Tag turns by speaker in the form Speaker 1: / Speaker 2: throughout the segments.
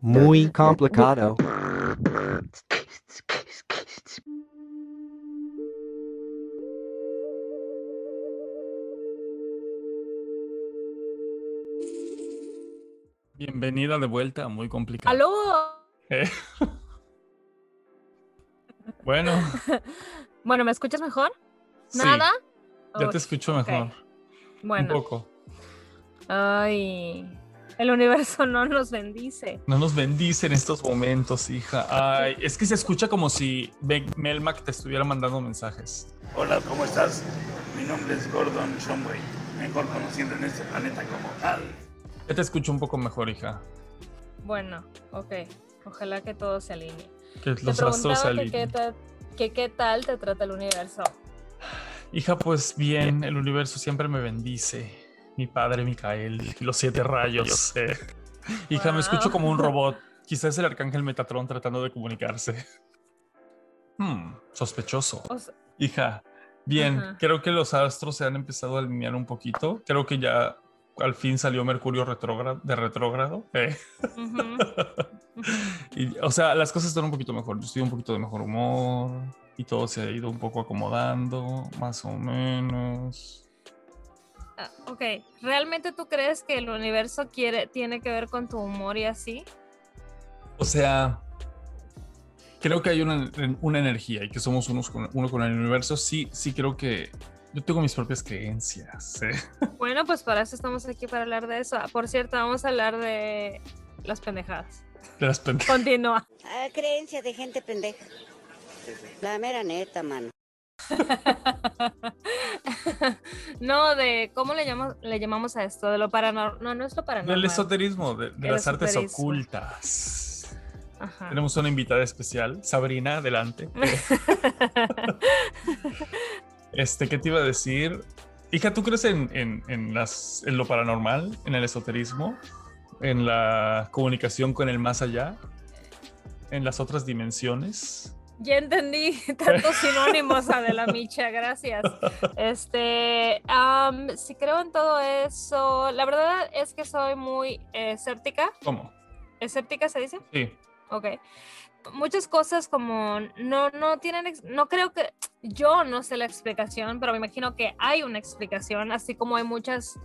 Speaker 1: Muy complicado.
Speaker 2: Bienvenida de vuelta, muy complicado.
Speaker 3: ¡Aló!
Speaker 2: Eh. bueno,
Speaker 3: Bueno, ¿me escuchas mejor?
Speaker 2: sí,
Speaker 3: ¿Nada?
Speaker 2: ya te escucho mejor. Un
Speaker 3: Bueno.
Speaker 2: poco.
Speaker 3: Ay, el universo no nos bendice.
Speaker 2: No nos bendice en estos momentos, hija. Ay, es que se escucha como si Melmac te estuviera mandando mensajes.
Speaker 4: Hola, ¿cómo estás? Mi nombre es Gordon Shumway, mejor conocido en este planeta como Al.
Speaker 2: Ya te escucho un poco mejor, hija.
Speaker 3: Bueno, ok. Ojalá que todo se alinee.
Speaker 2: Que
Speaker 3: Te
Speaker 2: los astros se
Speaker 3: preguntaba que qué,
Speaker 2: alineen.
Speaker 3: que qué tal te trata el universo.
Speaker 2: Hija, pues bien, el universo siempre me bendice. Mi padre Micael y los siete rayos. eh. Hija, me escucho como un robot. Quizás el arcángel Metatron tratando de comunicarse. Hmm, sospechoso.
Speaker 3: O sea,
Speaker 2: Hija, bien, creo que los astros se han empezado a alinear un poquito. Creo que ya al fin salió Mercurio retrógrado, de retrógrado. eh. Y, o sea, las cosas están un poquito mejor. Yo estoy un poquito de mejor humor y todo se ha ido un poco acomodando, más o menos.
Speaker 3: Ah, ok, ¿realmente tú crees que el universo quiere, tiene que ver con tu humor y así?
Speaker 2: O sea, creo que hay una, una energía y que somos unos con, uno con el universo. Sí, sí creo que yo tengo mis propias creencias. eh.
Speaker 3: Bueno, pues para eso estamos aquí para hablar de eso. Ah, Por cierto, vamos a hablar de las pendejadas.
Speaker 2: De las pen-
Speaker 3: Continúa.
Speaker 5: Ah, creencia de gente pendeja. La mera neta, mano.
Speaker 3: no, de cómo le llamamos, le llamamos a esto, de lo paranormal. No, no es lo paranormal.
Speaker 2: Del esoterismo, de, las artes ocultas.
Speaker 3: Ajá.
Speaker 2: Tenemos una invitada especial, Sabrina, adelante. Este, ¿qué te iba a decir? Hija, ¿tú crees en, en- en las, en lo paranormal, en el esoterismo, en la comunicación con el más allá, en las otras dimensiones?
Speaker 3: Ya entendí tantos sinónimos, Adela Micha, gracias. Este, am, sí creo en todo eso. La verdad es que soy muy escéptica.
Speaker 2: ¿Cómo?
Speaker 3: ¿Escéptica se dice?
Speaker 2: Sí.
Speaker 3: Ok. Muchas cosas como no, no tienen, no creo que, yo no sé la explicación, pero me imagino que hay una explicación, así como hay muchas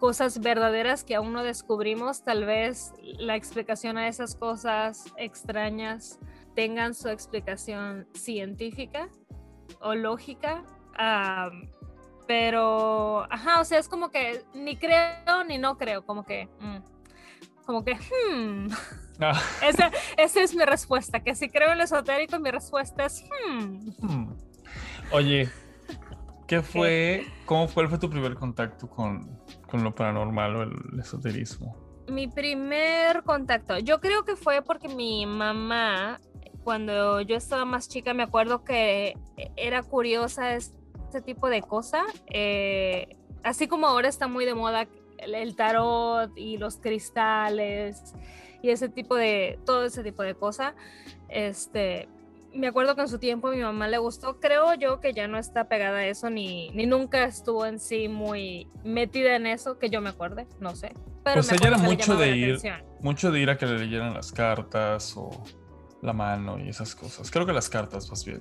Speaker 3: cosas verdaderas que aún no descubrimos, tal vez la explicación a esas cosas extrañas tengan su explicación científica o lógica. pero, ajá, o sea, es como que ni creo ni no creo, como que, mm, como que, hmm.
Speaker 2: Ah,
Speaker 3: Esa, esa es mi respuesta, que si creo en lo esotérico, mi respuesta es, hmm.
Speaker 2: hmm. Oye, ¿qué fue, cómo fue, fue tu primer contacto con, con lo paranormal o el esoterismo?
Speaker 3: Mi primer contacto, yo creo que fue porque mi mamá, cuando yo estaba más chica, me acuerdo que era curiosa este tipo de cosa. eh, así como ahora está muy de moda el, el tarot y los cristales y ese tipo de, todo ese tipo de cosa. Este, me acuerdo que en su tiempo a mi mamá le gustó, creo yo que ya no está pegada a eso, ni, ni nunca estuvo en sí muy metida en eso, que yo me acuerde, no sé. Pero
Speaker 2: Pues
Speaker 3: me
Speaker 2: ella era mucho de ir-. Mucho de ir a que le leyeran las cartas o la mano y esas cosas. Creo que las cartas, más bien.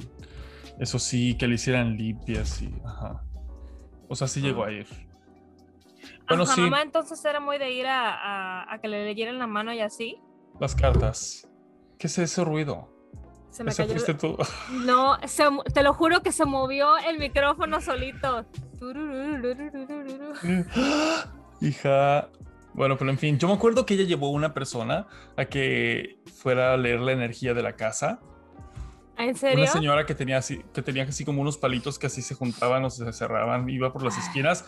Speaker 2: Eso sí, que le hicieran limpias y. Ajá. O sea, sí llegó a ir. Bueno,
Speaker 3: Ajá,
Speaker 2: sí,
Speaker 3: mamá entonces era muy de ir a, a- a que le leyeran la mano y así.
Speaker 2: las cartas. ¿Qué es ese ruido?
Speaker 3: Se me
Speaker 2: ¿Ese
Speaker 3: cayó. el-
Speaker 2: fuiste tú?
Speaker 3: No, se te lo juro que se movió el micrófono solito.
Speaker 2: Hija. Bueno, pero en fin, yo me acuerdo que ella llevó una persona a que fuera a leer la energía de la casa.
Speaker 3: ¿En serio?
Speaker 2: Una señora que tenía así, que tenía así como unos palitos que así se juntaban o se cerraban, iba por las esquinas.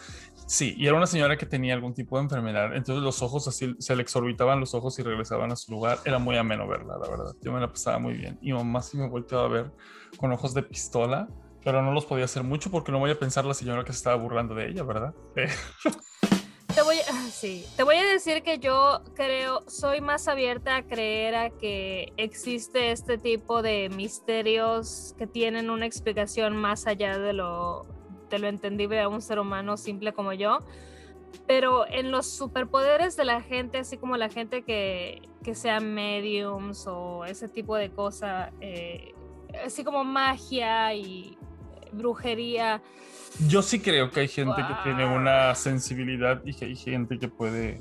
Speaker 2: Sí, y era una señora que tenía algún tipo de enfermedad. Entonces los ojos así se le exorbitaban los ojos y regresaban a su lugar. Era muy ameno verla, la verdad. Yo me la pasaba muy bien. Y mamá sí me volteaba a ver con ojos de pistola, pero no los podía hacer mucho porque no voy a pensar la señora que se estaba burlando de ella, ¿verdad? Eh,
Speaker 3: Te voy, a- sí, te voy a decir que yo creo, soy más abierta a creer a que existe este tipo de misterios que tienen una explicación más allá de lo, de lo entendible a un ser humano simple como yo. Pero en los superpoderes de la gente, así como la gente que, que sea mediums o ese tipo de cosa, eh, así como magia y brujería.
Speaker 2: Yo sí creo que hay gente que tiene una sensibilidad y que hay gente que puede.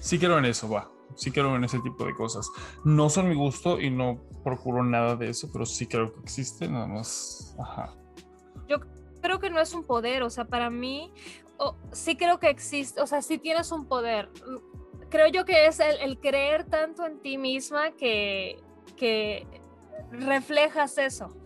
Speaker 2: Sí creo en eso, va. Sí creo en ese tipo de cosas. No son mi gusto y no procuro nada de eso, pero sí creo que existe, nada más. Ajá.
Speaker 3: creo que no es un poder, o sea, para mí, o- sí creo que existe, o sea, sí tienes un poder. Creo yo que es el, el creer tanto en ti misma que, que reflejas eso.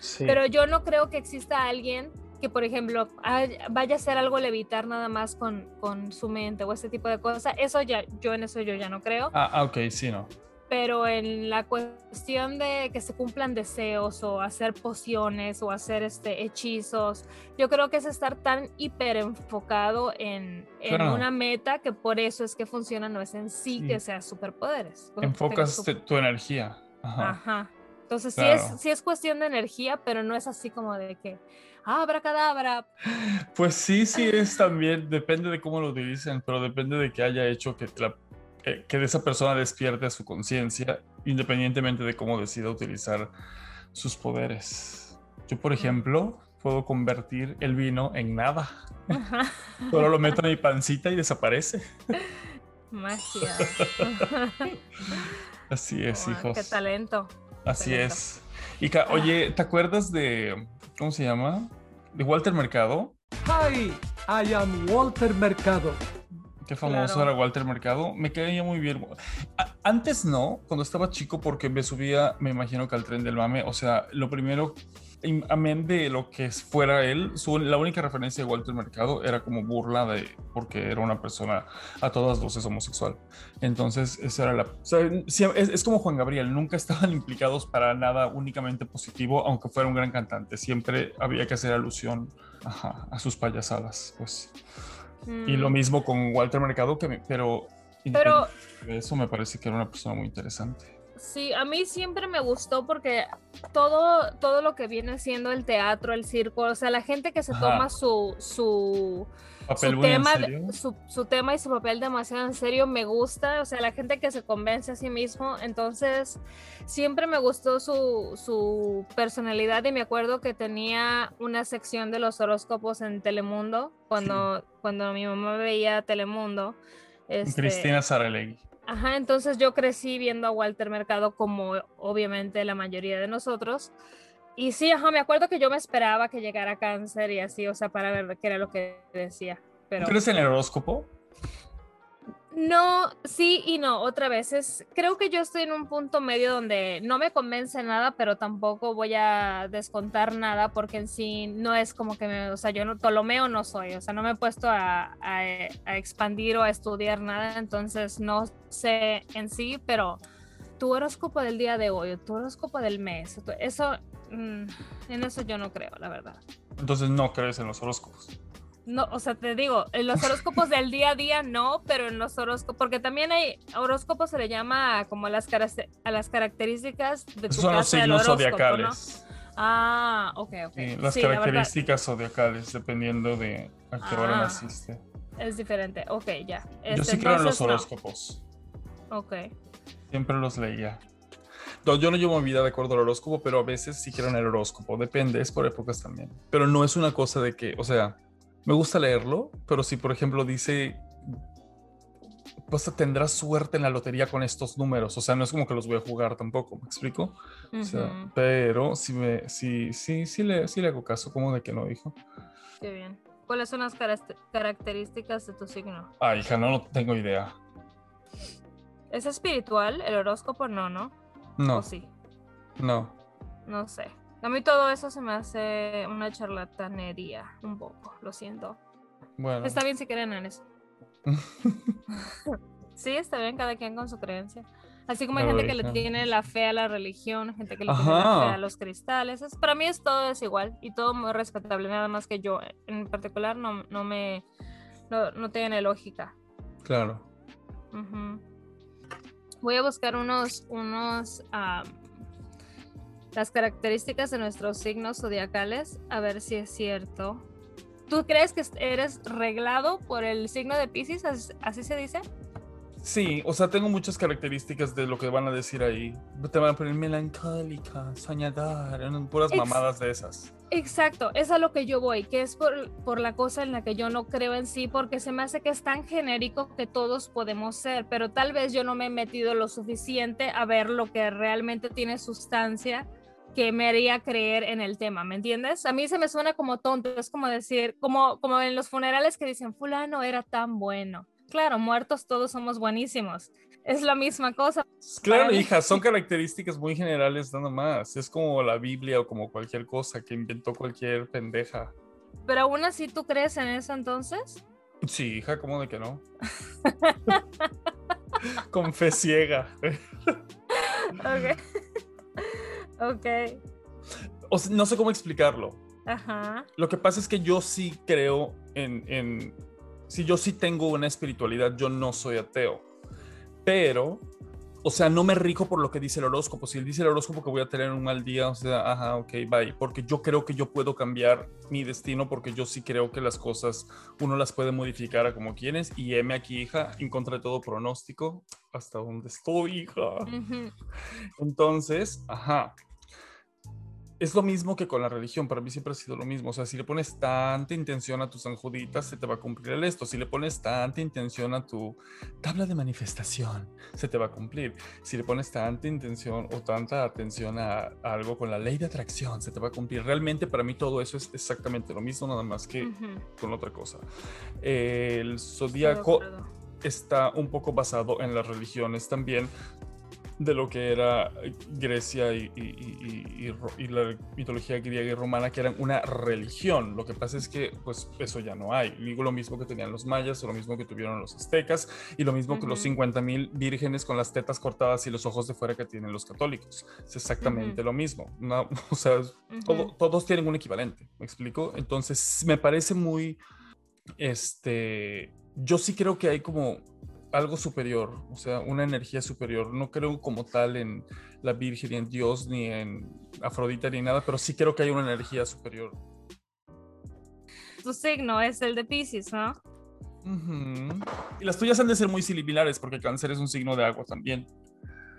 Speaker 2: Sí.
Speaker 3: Pero yo no creo que exista alguien que, por ejemplo, hay- vaya a hacer algo levitar nada más con, con su mente o ese tipo de cosas. Eso ya, yo en eso yo ya no creo.
Speaker 2: Ah, ah, ok, sí, no.
Speaker 3: pero en la cuestión de que se cumplan deseos o hacer pociones o hacer este hechizos, yo creo que es estar tan hiper enfocado en, en
Speaker 2: Claro.
Speaker 3: una meta que por eso es que funciona, no es en sí,
Speaker 2: Sí.
Speaker 3: que sea superpoderes.
Speaker 2: Enfocas
Speaker 3: super-
Speaker 2: tu energía. Ajá.
Speaker 3: Ajá. Entonces sí,
Speaker 2: Claro.
Speaker 3: es, sí es cuestión de energía, pero no es así como de que, abra cadabra.
Speaker 2: Pues sí, sí es también, depende de cómo lo utilicen, pero depende de que haya hecho que, la- que, que esa persona despierte su conciencia, independientemente de cómo decida utilizar sus poderes. Yo, por ejemplo, puedo convertir el vino en nada.
Speaker 3: Ajá.
Speaker 2: Solo lo meto en mi pancita y desaparece.
Speaker 3: Magia.
Speaker 2: Así es, hijos.
Speaker 3: Qué talento.
Speaker 2: Así
Speaker 3: talento.
Speaker 2: es. Ica, oye, ¿te acuerdas de, ¿cómo se llama? De Walter Mercado.
Speaker 1: Hi, I am Walter Mercado.
Speaker 2: Qué famoso
Speaker 3: Claro.
Speaker 2: era Walter Mercado. Me caía muy bien. Antes no, cuando estaba chico, porque me subía, me imagino que al tren del mame. O sea, lo primero, amén de lo que fuera él, su- la única referencia de Walter Mercado era como burla de, porque era una persona a todas luces homosexual. Entonces, esa era la. o sea, es, es como Juan Gabriel, nunca estaban implicados para nada únicamente positivo, aunque fuera un gran cantante. Siempre había que hacer alusión ajá, a sus payasadas, pues. Y lo
Speaker 3: Mm.
Speaker 2: mismo con Walter Mercado, que me- pero, eso me parece que era una persona muy interesante.
Speaker 3: Sí, a mí siempre me gustó porque todo, todo lo que viene siendo el teatro, el circo, o sea, la gente que se
Speaker 2: Ajá.
Speaker 3: toma su, su, tema, su, su tema y su papel demasiado en serio me gusta, o sea, la gente que se convence a sí mismo, entonces siempre me gustó su, su personalidad y me acuerdo que tenía una sección de los horóscopos en Telemundo, cuando, cuando mi mamá veía Telemundo. este,
Speaker 2: Cristina Saralegui.
Speaker 3: Ajá, entonces yo crecí viendo a Walter Mercado como obviamente la mayoría de nosotros. Y sí, ajá, me acuerdo que yo me esperaba que llegara cáncer y así, o sea, para ver qué era lo que decía. Pero
Speaker 2: ¿Tú crees en el horóscopo?
Speaker 3: No, sí y no, otra vez. Es, creo que yo estoy en un punto medio donde no me convence nada, pero tampoco voy a descontar nada porque en sí no es como que, me, o sea, yo no, Ptolomeo no soy, o sea, no me he puesto a, a, a expandir o a estudiar nada, entonces no sé en sí, pero tu horóscopo del día de hoy, tu horóscopo del mes, eso, mm, en eso yo no creo, la verdad.
Speaker 2: Entonces no crees en los horóscopos.
Speaker 3: No, o sea, te digo, en los horóscopos del día a día no, pero en los horóscopos, porque también hay horóscopos se le llama como a las, a las características de tu
Speaker 2: son los signos zodiacales.
Speaker 3: Ah, ok, ok.
Speaker 2: Sí, las
Speaker 3: Sí, la verdad,
Speaker 2: características zodiacales, dependiendo de a qué hora
Speaker 3: Ah.
Speaker 2: naciste.
Speaker 3: es diferente, ok, ya.
Speaker 2: Yo
Speaker 3: Este,
Speaker 2: sí creo en los
Speaker 3: no.
Speaker 2: horóscopos.
Speaker 3: Ok.
Speaker 2: Siempre los leía. No, yo no llevo mi vida de acuerdo al horóscopo, pero a veces sí creo en el horóscopo. Depende, es por épocas también. Pero no es una cosa de que, o sea, me gusta leerlo, pero si por ejemplo dice, pues tendrás suerte en la lotería con estos números, o sea, no es como que los voy a jugar tampoco, ¿me explico? O sea,
Speaker 3: Ujú,
Speaker 2: pero sí, me, sí, sí, sí, le, sí le hago caso, como de que no dijo.
Speaker 3: Qué bien. ¿Cuáles son las características de tu signo?
Speaker 2: Ah, hija, no, no tengo idea.
Speaker 3: ¿Es espiritual? ¿El horóscopo? No, ¿no?
Speaker 2: No,
Speaker 3: ¿O sí?
Speaker 2: no.
Speaker 3: No sé. A mí todo eso se me hace una charlatanería, un poco, lo siento.
Speaker 2: Bueno.
Speaker 3: Está bien si creen en eso. Sí, está bien, cada quien con su creencia. Así como hay gente que le tiene la fe a la religión, gente que le tiene la fe a los cristales. Es, para mí es todo es igual y todo muy respetable, nada más que yo en particular no, no me no, no tiene lógica.
Speaker 2: Claro.
Speaker 3: Voy a buscar unos, unos las características de nuestros signos zodiacales, a ver si es cierto. ¿Tú crees que eres reglado por el signo de Pisces? ¿Así, se dice?
Speaker 2: Sí, o sea, tengo muchas características de lo que van a decir ahí. Te van a poner melancólica, soñadora, puras
Speaker 3: Ex-
Speaker 2: mamadas de esas.
Speaker 3: Exacto, es a lo que yo voy, que es por, por la cosa en la que yo no creo en sí, porque se me hace que es tan genérico que todos podemos ser, pero tal vez yo no me he metido lo suficiente a ver lo que realmente tiene sustancia que me haría creer en el tema, ¿me entiendes? A mí se me suena como tonto, es como decir, como, como en los funerales que dicen, fulano era tan bueno. Claro, muertos todos somos buenísimos. Es la misma cosa.
Speaker 2: Claro, hija, son características muy generales nada más. Es como la Biblia o como cualquier cosa que inventó cualquier pendeja.
Speaker 3: Pero aún así, ¿tú crees en eso entonces?
Speaker 2: Sí, hija, ¿cómo de que no? Con fe ciega.
Speaker 3: Ok. Ok.
Speaker 2: O sea, no sé cómo explicarlo.
Speaker 3: Ajá.
Speaker 2: Lo que pasa es que yo sí creo en, en, si yo sí tengo una espiritualidad, yo no soy ateo. Pero, o sea, no me rijo por lo que dice el horóscopo. Si él dice el horóscopo que voy a tener un mal día, o sea, ajá, ok, bye. Porque yo creo que yo puedo cambiar mi destino porque yo sí creo que las cosas uno las puede modificar a como quieres. Y heme aquí, hija, en contra de todo pronóstico, hasta donde estoy, hija. Entonces, ajá. Es lo mismo que con la religión, para mí siempre ha sido lo mismo. O sea, si le pones tanta intención a tus anjuditas, se te va a cumplir el esto. Si le pones tanta intención a tu tabla de manifestación, se te va a cumplir. Si le pones tanta intención o tanta atención a, a algo con la ley de atracción, se te va a cumplir. Realmente para mí todo eso es exactamente lo mismo, nada más que
Speaker 3: Ujú.
Speaker 2: con otra cosa. El zodíaco está un poco basado en las religiones también de lo que era Grecia y, la mitología griega y romana, que eran una religión. Lo que pasa es que, pues, eso ya no hay. Digo lo mismo que tenían los mayas, o lo mismo que tuvieron los aztecas, y lo mismo que los
Speaker 3: Ujú.
Speaker 2: 50 mil vírgenes con las tetas cortadas y los ojos de fuera que tienen los católicos. Es exactamente lo mismo. No, o sea, todo- todos tienen un equivalente, ¿me explico? Entonces, me parece muy, este, yo sí creo que hay como algo superior, o sea, una energía superior. No creo como tal en la Virgen, ni en Dios, ni en Afrodita, ni nada, pero sí creo que hay una energía superior.
Speaker 3: Tu signo es el de Pisces, ¿no?
Speaker 2: Y las tuyas han de ser muy similares, porque cáncer es un signo de agua también.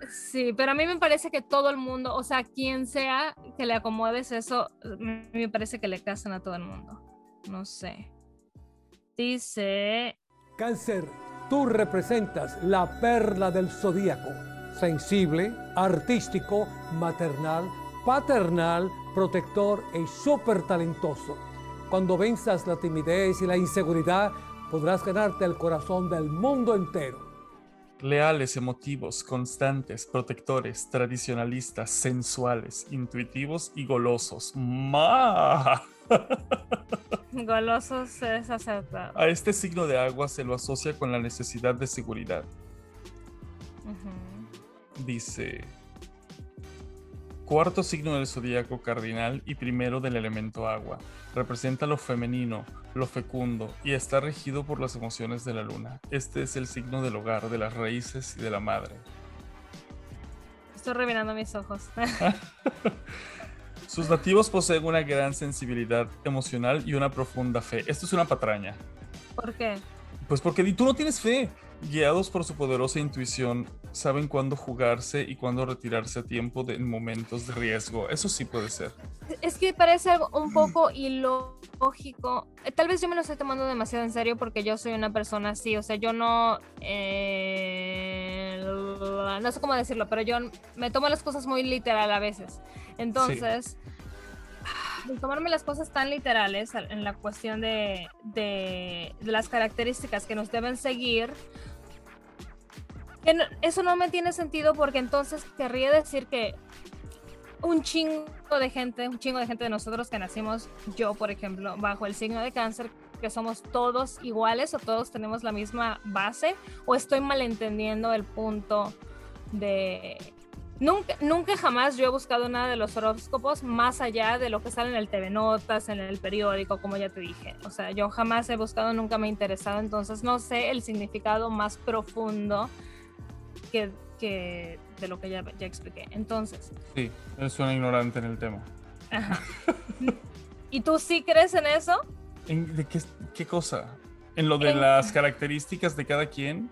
Speaker 3: Sí, pero a mí me parece que todo el mundo, o sea, quien sea que le acomodes eso, me parece que le casan a todo el mundo. No sé. Dice,
Speaker 1: Cáncer, tú representas la perla del zodíaco, sensible, artístico, maternal, paternal, protector y súper talentoso. Cuando venzas la timidez y la inseguridad, podrás ganarte el corazón del mundo entero.
Speaker 2: Leales, emotivos, constantes, protectores, tradicionalistas, sensuales, intuitivos y golosos. ¡Ma!
Speaker 3: golosos es acertado.
Speaker 2: A este signo de agua se lo asocia con la necesidad de seguridad. Dice, cuarto signo del zodíaco cardinal y primero del elemento agua. Representa lo femenino, lo fecundo y está regido por las emociones de la luna. Este es el signo del hogar, de las raíces y de la madre.
Speaker 3: Estoy revirando mis ojos.
Speaker 2: Sus nativos poseen una gran sensibilidad emocional y una profunda fe. Esto es una patraña.
Speaker 3: ¿Por qué?
Speaker 2: Pues porque tú no tienes fe. Guiados por su poderosa intuición, saben cuándo jugarse y cuándo retirarse a tiempo de, en momentos de riesgo. Eso sí puede ser.
Speaker 3: Es que parece algo un poco ilógico. Eh, Tal vez yo me lo estoy tomando demasiado en serio porque yo soy una persona así. O sea, yo no. eh, no sé cómo decirlo, pero yo me tomo las cosas muy literal a veces. Entonces. el tomarme las cosas tan literales al- en la cuestión de, de- las características que nos deben seguir, eso no me tiene sentido porque entonces querría decir que un chingo de gente, un chingo de gente de nosotros que nacimos, yo por ejemplo, bajo el signo de cáncer, que somos todos iguales o todos tenemos la misma base, o estoy malentendiendo el punto de... Nunca, nunca jamás yo he buscado nada de los horóscopos más allá de lo que sale en el TV Notas, en el periódico, como ya te dije. O sea, yo jamás he buscado, nunca me he interesado, entonces no sé el significado más profundo que, que de lo que ya, ya expliqué. Entonces,
Speaker 2: Sí, eres una ignorante en el tema.
Speaker 3: Ajá. ¿Y tú sí crees en eso?
Speaker 2: ¿En- ¿De qué, qué cosa? ¿En lo de
Speaker 3: En-
Speaker 2: las características de cada quien?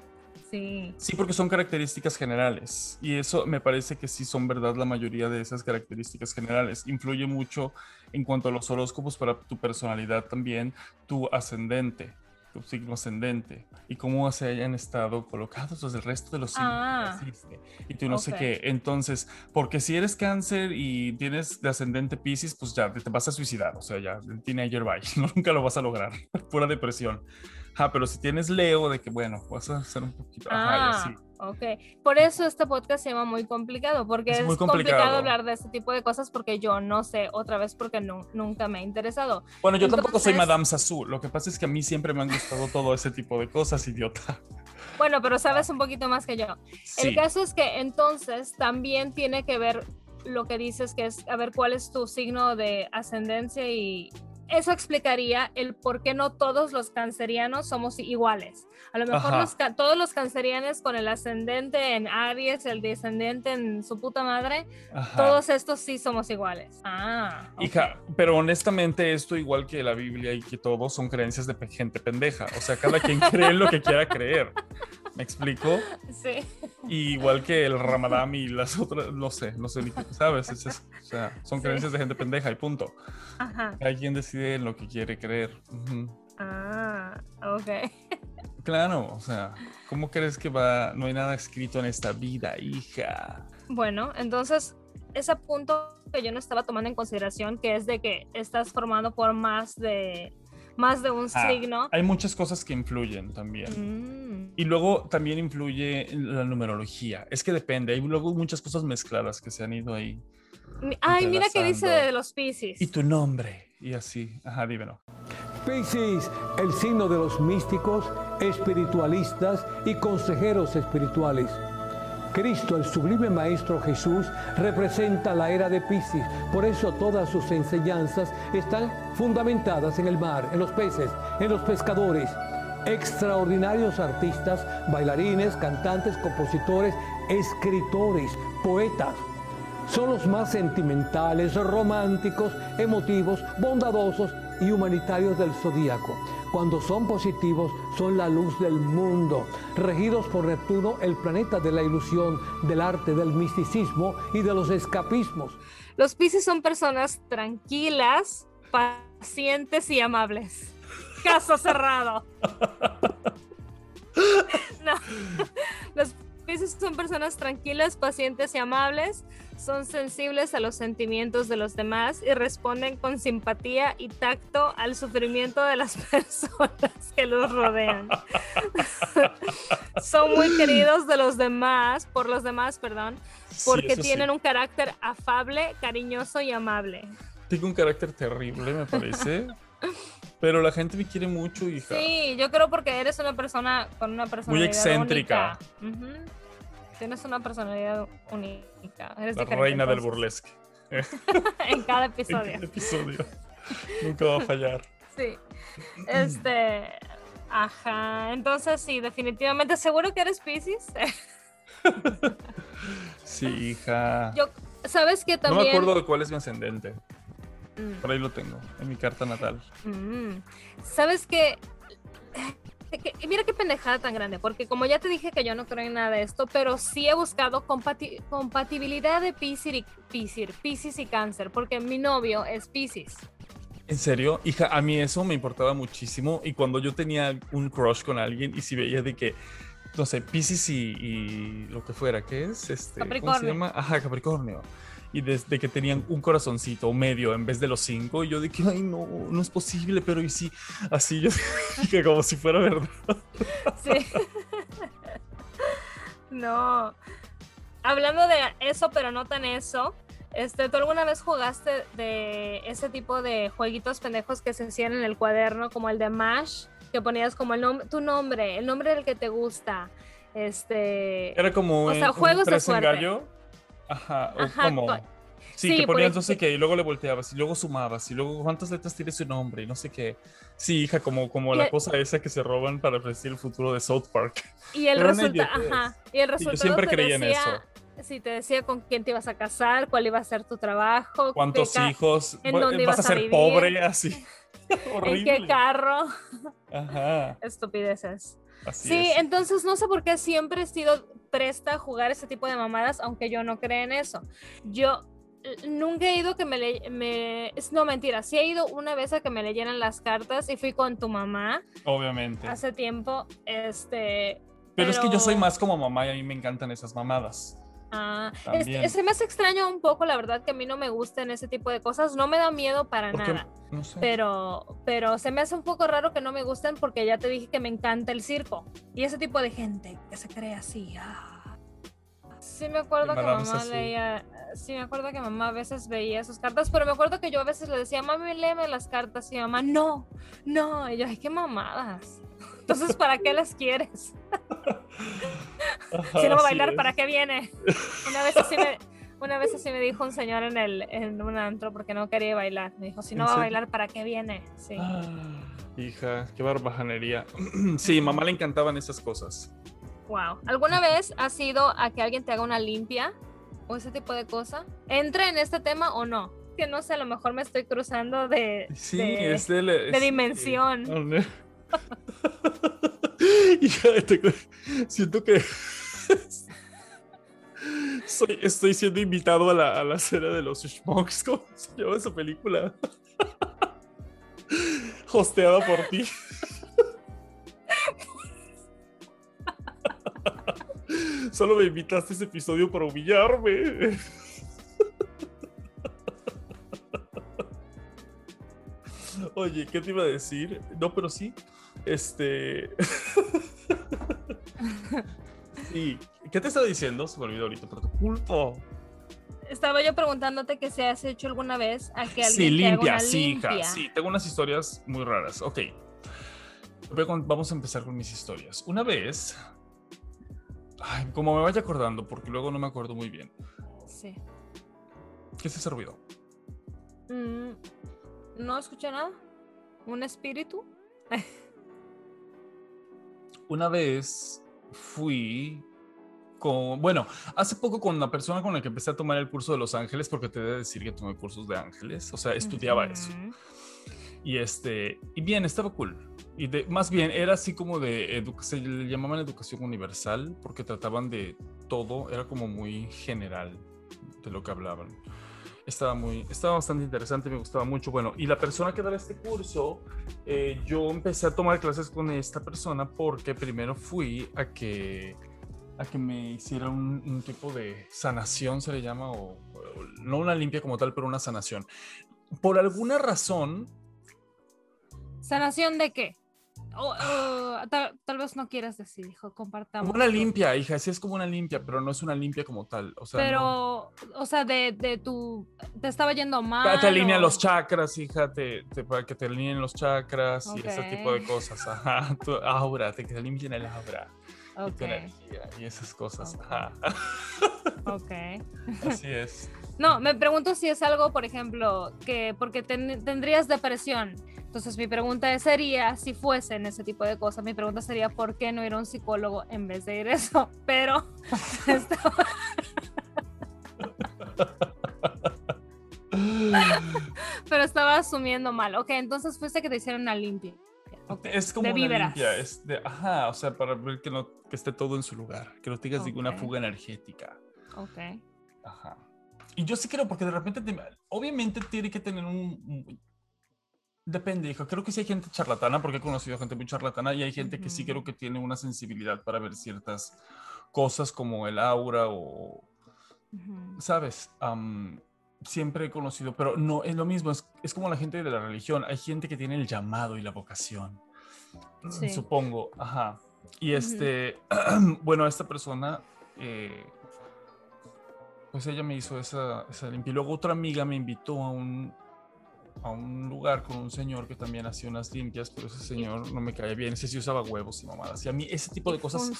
Speaker 3: Sí.
Speaker 2: Sí, porque son características generales. Y eso me parece que sí son verdad la mayoría de esas características generales. Influye mucho en cuanto a los horóscopos para tu personalidad también, tu ascendente, signo ascendente y cómo se hayan estado colocados los del resto de los signos. que
Speaker 3: Ah.
Speaker 2: existe. Y tú no sé qué. Entonces, porque si eres cáncer y tienes de ascendente Pisces, pues ya te vas a suicidar. O sea, ya, teenager bye. Nunca lo vas a lograr. Pura depresión. Ah, pero si tienes Leo, de que bueno, vas a hacer un poquito. Ajá, y
Speaker 3: Ah,
Speaker 2: así.
Speaker 3: Ok. Por eso este podcast se llama muy complicado, porque
Speaker 2: Es
Speaker 3: es, complicado.
Speaker 2: complicado.
Speaker 3: hablar de este tipo de cosas porque yo no sé, otra vez porque nu- nunca me ha interesado.
Speaker 2: Bueno, yo tampoco soy Madame Sassou. Lo que pasa es que a mí siempre me han gustado todo ese tipo de cosas, idiota.
Speaker 3: Bueno, pero sabes un poquito más que yo.
Speaker 2: Sí.
Speaker 3: El caso es que entonces también tiene que ver lo que dices, que es a ver cuál es tu signo de ascendencia y eso explicaría el por qué no todos los cancerianos somos iguales. A lo mejor los todos los cancerianos con el ascendente en Aries, el descendente en su puta madre,
Speaker 2: Ajá.
Speaker 3: todos estos sí somos iguales. Ah, ok.
Speaker 2: Hija, pero honestamente esto igual que la Biblia y que todo son creencias de gente pendeja. O sea, cada quien cree en lo que quiera creer. ¿Me explico?
Speaker 3: Sí.
Speaker 2: Y igual que el Ramadán y las otras, no sé, no sé, ni qué, ¿sabes? Es- es- o sea, son
Speaker 3: Sí.
Speaker 2: creencias de gente pendeja y punto.
Speaker 3: Ajá.
Speaker 2: Cada quien decide en lo que quiere creer.
Speaker 3: Ah, ok.
Speaker 2: Claro, o sea, ¿cómo crees que va? No hay nada escrito en esta vida, hija.
Speaker 3: Bueno, entonces ese punto que yo no estaba tomando en consideración, que es de que estás formado por más de más de un
Speaker 2: Ah,
Speaker 3: signo.
Speaker 2: Hay muchas cosas que influyen también.
Speaker 3: Mm,
Speaker 2: Y luego también influye la numerología. Es que depende. Hay luego muchas cosas mezcladas que se han ido ahí.
Speaker 3: Ay, mira que dice de los Pisces.
Speaker 2: Y tu nombre. Y así. Ajá, dímelo.
Speaker 1: Piscis, el signo de los místicos, espiritualistas y consejeros espirituales. Cristo, el sublime Maestro Jesús, representa la era de Piscis. Por eso todas sus enseñanzas están fundamentadas en el mar, en los peces, en los pescadores. Extraordinarios artistas, bailarines, cantantes, compositores, escritores, poetas. Son los más sentimentales, románticos, emotivos, bondadosos y humanitarios del zodíaco. Cuando son positivos, son la luz del mundo. Regidos por Neptuno, el planeta de la ilusión, del arte, del misticismo y de los escapismos.
Speaker 3: Los Pisces son personas tranquilas, pacientes y amables. Caso cerrado. personas tranquilas, pacientes y amables. Son sensibles a los sentimientos de los demás y responden con simpatía y tacto al sufrimiento de las personas que los rodean. son muy queridos de los demás, por los demás, perdón, porque
Speaker 2: Sí, eso sí.
Speaker 3: tienen un carácter afable, cariñoso y amable.
Speaker 2: Tengo un carácter terrible, me parece. Pero la gente me quiere mucho, hija.
Speaker 3: Sí, yo creo porque eres una persona con una personalidad
Speaker 2: excéntrica.
Speaker 3: única. Ujú. Tienes una personalidad única. Eres
Speaker 2: La reina del burlesque.
Speaker 3: en cada
Speaker 2: En
Speaker 3: episodio.
Speaker 2: cada episodio. Nunca va a fallar.
Speaker 3: Sí. Este. Ajá. Entonces, sí, definitivamente. ¿Seguro que eres Pisces?
Speaker 2: Sí, hija.
Speaker 3: Yo, ¿sabes que
Speaker 2: no
Speaker 3: también.
Speaker 2: me acuerdo de cuál es mi ascendente.
Speaker 3: Mm.
Speaker 2: Por ahí lo tengo, en mi carta natal.
Speaker 3: Mm, Sabes que, que- mira qué pendejada tan grande, porque como ya te dije que yo no creo en nada de esto, pero sí he buscado compati- compatibilidad de Piscis y, Piscis, Piscis y Cáncer, porque mi novio es Piscis.
Speaker 2: ¿En serio? Hija, a mí eso me importaba muchísimo. Y cuando yo tenía un crush con alguien y si veía de que, no sé, Pisces y, y lo que fuera, ¿qué es? Este, ¿Cómo se
Speaker 3: Capricornio.
Speaker 2: llama? Ajá, Capricornio. Y desde que tenían un corazoncito medio en vez de los cinco, y yo de que, ay, no, no es posible, pero y sí, así yo dije como si fuera verdad.
Speaker 3: Sí. no. Hablando de eso, pero no tan eso. Este, ¿Tú alguna vez jugaste de ese tipo de jueguitos pendejos que se hacían en el cuaderno, como el de Mash, que ponías como el nom- tu nombre, el nombre del que te gusta? Este,
Speaker 2: Era como
Speaker 3: O
Speaker 2: un,
Speaker 3: sea,
Speaker 2: un
Speaker 3: juegos de
Speaker 2: tres en
Speaker 3: suerte.
Speaker 2: gallo. Ajá, o
Speaker 3: Ajá,
Speaker 2: como.
Speaker 3: co-
Speaker 2: Sí,
Speaker 3: sí,
Speaker 2: que ponías no sé qué, y luego le volteabas, y luego sumabas, y luego cuántas letras tiene su nombre, y no sé qué. Sí, hija, como, como la cosa esa que se roban para predecir el futuro de South Park.
Speaker 3: y el resultado, ajá, y el
Speaker 2: yo
Speaker 3: resultado
Speaker 2: siempre
Speaker 3: te
Speaker 2: creí en eso.
Speaker 3: sí, te decía con quién te ibas a casar, cuál iba a ser tu trabajo,
Speaker 2: ¿Cuántos hijos?
Speaker 3: en dónde
Speaker 2: ¿Vas
Speaker 3: ibas a
Speaker 2: ser
Speaker 3: vivir.
Speaker 2: pobre? Así.
Speaker 3: ¿En qué carro?
Speaker 2: Ajá.
Speaker 3: Estupideces.
Speaker 2: Así
Speaker 3: Sí,
Speaker 2: es.
Speaker 3: entonces no sé por qué siempre he sido presta a jugar ese tipo de mamadas, aunque yo no creo en eso. Yo eh, nunca he ido que me le... Me, es- no, mentira, sí he ido una vez a que me leyeran las cartas y fui con tu mamá
Speaker 2: Obviamente.
Speaker 3: hace tiempo, este...
Speaker 2: Pero, es que yo soy
Speaker 3: pero-
Speaker 2: más como mamá y a mí me encantan esas mamadas.
Speaker 3: Ah, es- me hace extraño un poco, la verdad, que a mí no me gusten ese tipo de cosas. No me da miedo para
Speaker 2: Porque,
Speaker 3: nada.
Speaker 2: no sé.
Speaker 3: Pero, pero se me hace un poco raro que no me gusten porque ya te dije que me encanta el circo. Y ese tipo de gente que se cree así. ah. Sí me acuerdo que mamá leía, sí me acuerdo que mamá a veces veía sus cartas, pero me acuerdo que yo a veces le decía, mami, léeme las cartas y mamá, no, no, y yo, ay, qué mamadas. Entonces, ¿para qué las quieres?
Speaker 2: Ajá,
Speaker 3: Si no va a bailar,
Speaker 2: es.
Speaker 3: ¿para qué viene? Una vez así me, una vez así me dijo un señor en, el, en un antro porque no quería bailar. Me dijo, si no
Speaker 2: ¿En
Speaker 3: va a bailar, ¿para qué viene? Sí.
Speaker 2: Ah, hija, qué barbajanería. Sí, mamá le encantaban esas cosas.
Speaker 3: Wow. ¿Alguna vez has ido a que alguien te haga una limpia o ese tipo de cosa? ¿Entra en este tema o no? Que no sé, a lo mejor me estoy cruzando de,
Speaker 2: Sí,
Speaker 3: de-
Speaker 2: es de, es-
Speaker 3: dimensión.
Speaker 2: Oh, no. Siento que estoy siendo invitado a la, a la cena de los Schmucks. ¿Cómo se llama esa película? Hosteada por ti. Solo me invitaste a ese episodio para humillarme. Oye, ¿qué te iba a decir? No, pero sí. Este. sí. ¿Qué te estaba diciendo? Se me olvidó ahorita, por tu culpa.
Speaker 3: Estaba yo preguntándote que si has hecho alguna vez a que alguien
Speaker 2: Sí,
Speaker 3: te haga
Speaker 2: limpia,
Speaker 3: una
Speaker 2: sí, hija.
Speaker 3: limpia.
Speaker 2: Sí, tengo unas historias muy raras. Ok. Vamos a empezar con mis historias. Una vez. Ay, como me vaya acordando, porque luego no me acuerdo muy bien.
Speaker 3: Sí.
Speaker 2: ¿Qué es ese ruido?
Speaker 3: Mm, no escuché nada. ¿Un espíritu?
Speaker 2: Una vez fui con, bueno, hace poco con una persona con la que empecé a tomar el curso de Los Ángeles, porque te debe decir que tomé cursos de ángeles, o sea, estudiaba eso.
Speaker 3: Ujú.
Speaker 2: Y este, y bien, estaba cool. Y de, más bien era así como de, se le llamaban educación universal, porque trataban de todo, era como muy general de lo que hablaban. Estaba muy, estaba bastante interesante, me gustaba mucho. Bueno, y la persona que daba este curso, eh, yo empecé a tomar clases con esta persona porque primero fui a que, a que me hiciera un, tipo de sanación, se le llama, o no una limpia como tal, pero una sanación. Por alguna razón,
Speaker 3: ¿Sanación de qué? Tal, tal vez no quieras decir, hijo, compartamos.
Speaker 2: Como una limpia, hija, sí es como una limpia, pero no es una limpia como tal. O sea, no-
Speaker 3: Pero, o sea, de, de tu. Te estaba yendo mal.
Speaker 2: te alinean
Speaker 3: o-
Speaker 2: los chakras, hija, te, te- para que te alineen los chakras y ese tipo de cosas. Ajá, tu aura, te que te limpien el aura y
Speaker 3: Ok,
Speaker 2: tu energía y esas cosas. Ajá,
Speaker 3: ok.
Speaker 2: así es.
Speaker 3: No, me pregunto si es algo, por ejemplo, que porque ten- tendrías depresión. Entonces mi pregunta sería, si fuesen ese tipo de cosas, mi pregunta sería, ¿por qué no ir a un psicólogo en vez de ir a eso? Pero estaba, pero estaba asumiendo mal. Ok, entonces fuiste que te hicieron una limpia.
Speaker 2: Es como
Speaker 3: de
Speaker 2: una
Speaker 3: víveras.
Speaker 2: limpia, es de, ajá, o sea, para ver que, no, que esté todo en su lugar, que no tengas ninguna fuga energética.
Speaker 3: Ok.
Speaker 2: Ajá. Y yo sí creo, porque de repente, te- obviamente tiene que tener un... un- Depende, hijo. Creo que sí hay gente charlatana, porque he conocido gente muy charlatana, y hay gente que sí creo que tiene una sensibilidad para ver ciertas cosas como el aura o,
Speaker 3: Ujú.
Speaker 2: ¿sabes? Am, siempre he conocido, pero no, es lo mismo, es, es como la gente de la religión. Hay gente que tiene el llamado y la vocación.
Speaker 3: Sí.
Speaker 2: Supongo, ajá. Y este, bueno, esta persona, eh, pues ella me hizo esa, esa limpia. Y luego otra amiga me invitó a un, a un lugar con un señor que también hacía unas limpias, pero ese señor no me caía bien. Ese sí usaba huevos y mamadas. Y a mí ese tipo de cosas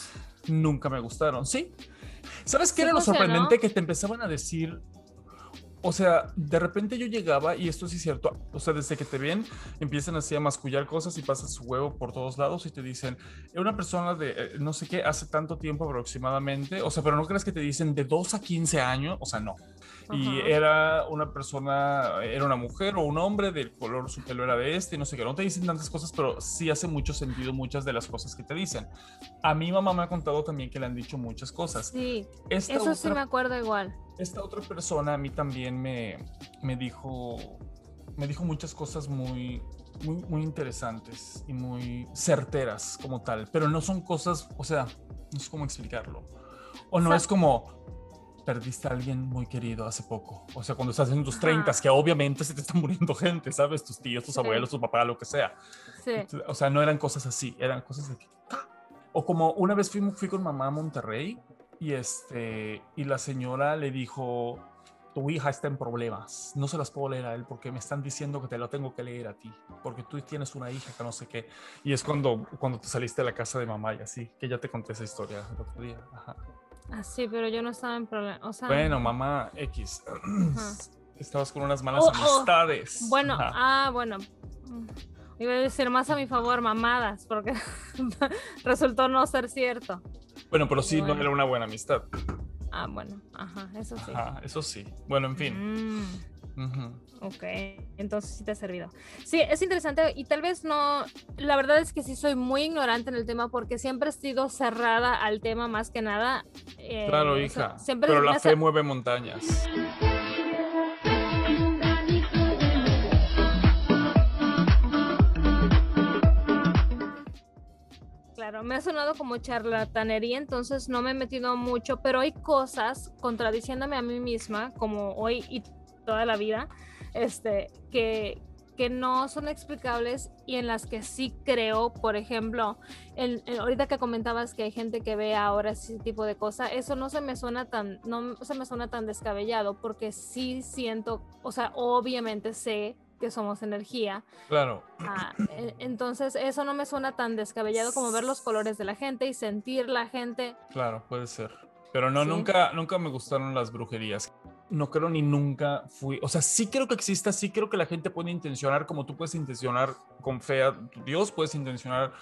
Speaker 2: nunca me gustaron. Sí. ¿Sabes qué
Speaker 3: Sí
Speaker 2: era lo sorprendente? Que te empezaban a decir o sea, de repente yo llegaba, y esto sí es cierto, o sea, desde que te ven, empiezan así a mascullar cosas y pasas su huevo por todos lados y te dicen, una persona de eh, no sé qué, hace tanto tiempo aproximadamente, o sea, pero no crees que te dicen de 2 a 15 años, o sea, no. Y
Speaker 3: Ajá.
Speaker 2: era una persona, era una mujer o un hombre del color, su pelo era de este, y no sé qué, no te dicen tantas cosas, pero sí hace mucho sentido muchas de las cosas que te dicen. A mi mamá me ha contado también que le han dicho muchas cosas.
Speaker 3: Sí,
Speaker 2: Esta
Speaker 3: eso sí me acuerdo igual.
Speaker 2: Esta otra persona a mí también me, me dijo me dijo muchas cosas muy, muy muy interesantes y muy certeras como tal pero no son cosas o sea no sé cómo explicarlo o no es como perdiste a alguien muy querido hace poco o sea cuando estás en tus. 30 que obviamente se te está muriendo gente sabes tus tíos tus
Speaker 3: Sí.
Speaker 2: abuelos tu papá lo que sea
Speaker 3: Sí.
Speaker 2: o sea, no eran cosas así, eran cosas de que... ¡ah! O como una vez fui, fui con mamá a Monterrey y, este, y la señora le dijo, tu hija está en problemas, no se las puedo leer a él porque me están diciendo que te lo tengo que leer a ti, porque tú tienes una hija que no sé qué. Y es cuando, cuando te saliste de la casa de mamá y así, que ya te conté esa historia el otro día. Ajá.
Speaker 3: Ah, sí, pero yo no estaba en problema. O sea,
Speaker 2: Bueno, mamá X, estabas con unas malas
Speaker 3: Oh, oh.
Speaker 2: amistades.
Speaker 3: Bueno,
Speaker 2: Ajá.
Speaker 3: ah, bueno. Mm, Iba a decir más a mi favor, mamadas, porque resultó no ser cierto.
Speaker 2: Bueno, pero sí, no era una buena amistad.
Speaker 3: Ah, bueno, ajá, eso sí.
Speaker 2: Ajá, eso sí. Bueno, en fin.
Speaker 3: Mm,
Speaker 2: Ujú.
Speaker 3: ok, entonces sí te ha servido. Sí, es interesante y tal vez no, la verdad es que sí soy muy ignorante en el tema porque siempre he sido cerrada al tema más que nada. eh,
Speaker 2: Claro,
Speaker 3: o sea,
Speaker 2: hija.
Speaker 3: siempre
Speaker 2: pero la fe mueve montañas.
Speaker 3: Me ha sonado como charlatanería, entonces no me he metido mucho, pero hay cosas contradiciéndome a mí misma, como hoy y toda la vida, este, que, que no son explicables y en las que sí creo, por ejemplo, el, el- ahorita que comentabas que hay gente que ve ahora ese tipo de cosas, eso no se me suena tan, no se me suena tan descabellado, porque sí siento, o sea, obviamente sé que somos energía,
Speaker 2: Claro.
Speaker 3: Ah, e- entonces eso no me suena tan descabellado como ver los colores de la gente y sentir la gente.
Speaker 2: Claro, puede ser. Pero no,
Speaker 3: Sí.
Speaker 2: nunca, nunca me gustaron las brujerías. No creo ni nunca fui. O sea, sí creo que exista, sí creo que la gente puede intencionar como tú puedes intencionar con fe a tu Dios, puedes intencionar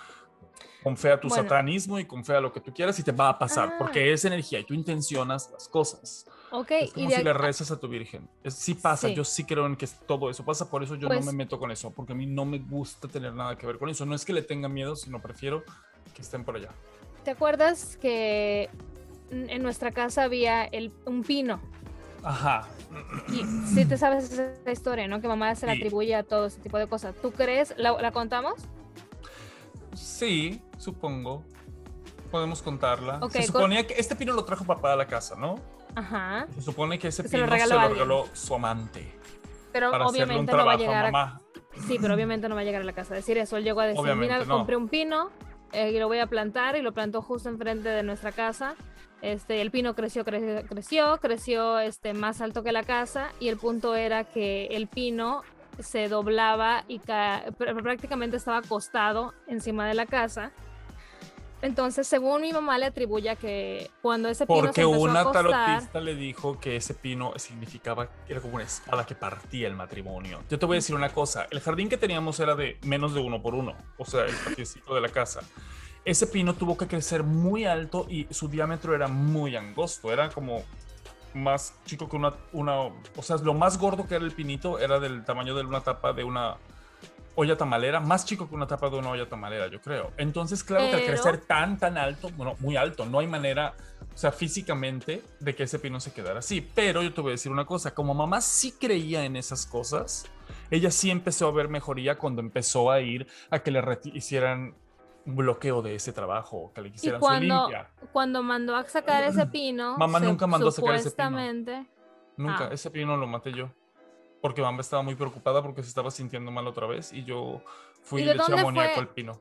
Speaker 2: con fe a tu
Speaker 3: Bueno.
Speaker 2: satanismo y con fe a lo que tú quieras y te va a pasar,
Speaker 3: Ah.
Speaker 2: porque es energía y tú intencionas las cosas.
Speaker 3: Ok,
Speaker 2: Es
Speaker 3: y
Speaker 2: como
Speaker 3: de
Speaker 2: si le rezas a tu virgen. Es, sí pasa,
Speaker 3: Sí.
Speaker 2: yo sí creo en que todo eso pasa, por eso yo
Speaker 3: Pues-
Speaker 2: no me meto con eso, porque a mí no me gusta tener nada que ver con eso. No es que le tenga miedo, sino prefiero que estén por allá.
Speaker 3: ¿te acuerdas que en nuestra casa había el, un pino?
Speaker 2: Ajá.
Speaker 3: Y sí te sabes esa historia, ¿no? Que mamá se la
Speaker 2: Sí.
Speaker 3: atribuye a todo ese tipo de cosas. ¿Tú crees? ¿La, la contamos?
Speaker 2: Sí, supongo. Podemos contarla. Se
Speaker 3: con-
Speaker 2: suponía que este pino lo trajo papá a la casa, ¿no?
Speaker 3: Ajá.
Speaker 2: Se supone que ese
Speaker 3: se
Speaker 2: pino se lo regaló su amante
Speaker 3: Pero
Speaker 2: para hacerle un
Speaker 3: obviamente no va a llegar
Speaker 2: a mamá.
Speaker 3: Sí, pero obviamente no va a llegar a la casa a decir eso. Él llegó a decir,
Speaker 2: Obviamente
Speaker 3: mira,
Speaker 2: no.
Speaker 3: compré un pino eh, y lo voy a plantar y lo plantó justo enfrente de nuestra casa. Este, el pino creció, creció, creció, creció este, más alto que la casa y el punto era que el pino se doblaba y ca- pr- prácticamente estaba acostado encima de la casa. Entonces, según mi mamá le atribuye a que cuando ese pino se
Speaker 2: Porque
Speaker 3: empezó a
Speaker 2: una
Speaker 3: acostar,
Speaker 2: tarotista le dijo que ese pino significaba que era como una espada que partía el matrimonio. Yo te voy a decir una cosa, el jardín que teníamos era de menos de uno por uno, o sea, el patiecito de la casa. Ese pino tuvo que crecer muy alto y su diámetro era muy angosto, era como más chico que una, una, o sea, lo más gordo que era el pinito era del tamaño de una tapa de una olla tamalera, más chico que una tapa de una olla tamalera, yo creo. Entonces, claro que al crecer tan, tan alto, bueno, muy alto, no hay manera, o sea, físicamente, de que ese pino se quedara así. Pero yo te voy a decir una cosa, como mamá sí creía en esas cosas, ella sí empezó a ver mejoría cuando empezó a ir a que le hicieran un bloqueo de ese trabajo, que le
Speaker 3: y
Speaker 2: hicieran su
Speaker 3: cuando,
Speaker 2: limpia.
Speaker 3: cuando mandó a sacar ese pino,
Speaker 2: Mamá nunca mandó a sacar ese pino. Nunca,
Speaker 3: Ah.
Speaker 2: ese pino lo maté yo. Porque mamá estaba muy preocupada porque se estaba sintiendo mal otra vez y yo fui
Speaker 3: ¿Y de
Speaker 2: le eché amoníaco
Speaker 3: fue?
Speaker 2: al pino.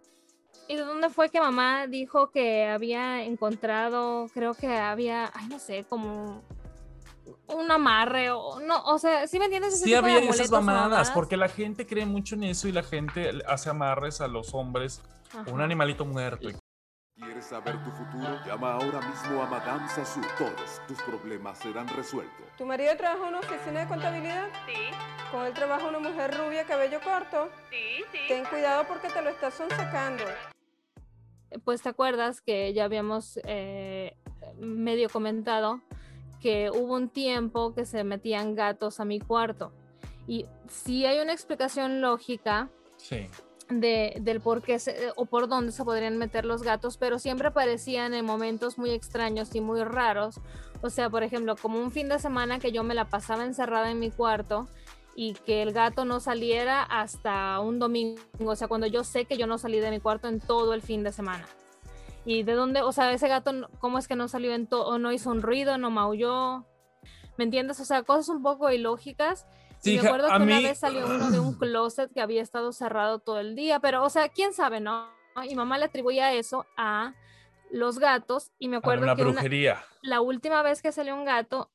Speaker 3: ¿Y de dónde fue que mamá dijo que había encontrado, creo que había, ay no sé, como un amarre o no, o sea, ¿sí me entiendes? Ese
Speaker 2: Sí había esas mamadas,
Speaker 3: mamadas?
Speaker 2: porque la gente cree mucho en eso y la gente hace amarres a los hombres,
Speaker 3: Ajá.
Speaker 2: un animalito muerto. y
Speaker 6: ¿Quieres saber tu futuro? Llama ahora mismo a Madame Sassou. Todos tus problemas serán resueltos.
Speaker 7: ¿Tu marido trabaja en una oficina de contabilidad?
Speaker 3: Sí,
Speaker 7: ¿Con él trabaja una mujer rubia, cabello corto?
Speaker 3: sí, sí.
Speaker 7: Ten cuidado porque te lo estás sonsacando.
Speaker 3: Pues te acuerdas que ya habíamos eh, medio comentado que hubo un tiempo que se metían gatos a mi cuarto. Y sí hay una explicación lógica
Speaker 2: Sí.
Speaker 3: De, del por qué se- o por dónde se podrían meter los gatos, pero siempre aparecían en momentos muy extraños y muy raros. O sea, por ejemplo, como un fin de semana que yo me la pasaba encerrada en mi cuarto y que el gato no saliera hasta un domingo, o sea, cuando yo sé que yo no salí de mi cuarto en todo el fin de semana. Y de dónde, o sea, ese gato, ¿cómo es que no salió en todo, no hizo un ruido, no maulló? ¿Me entiendes? O sea, cosas un poco ilógicas.
Speaker 2: Sí,
Speaker 3: y me acuerdo que una
Speaker 2: mí-
Speaker 3: vez salió uno de un closet que había estado cerrado todo el día, pero, o sea, quién sabe, ¿no? Y mamá le atribuía eso a los gatos y me acuerdo
Speaker 2: una
Speaker 3: que una-
Speaker 2: brujería.
Speaker 3: la última vez que salió un gato,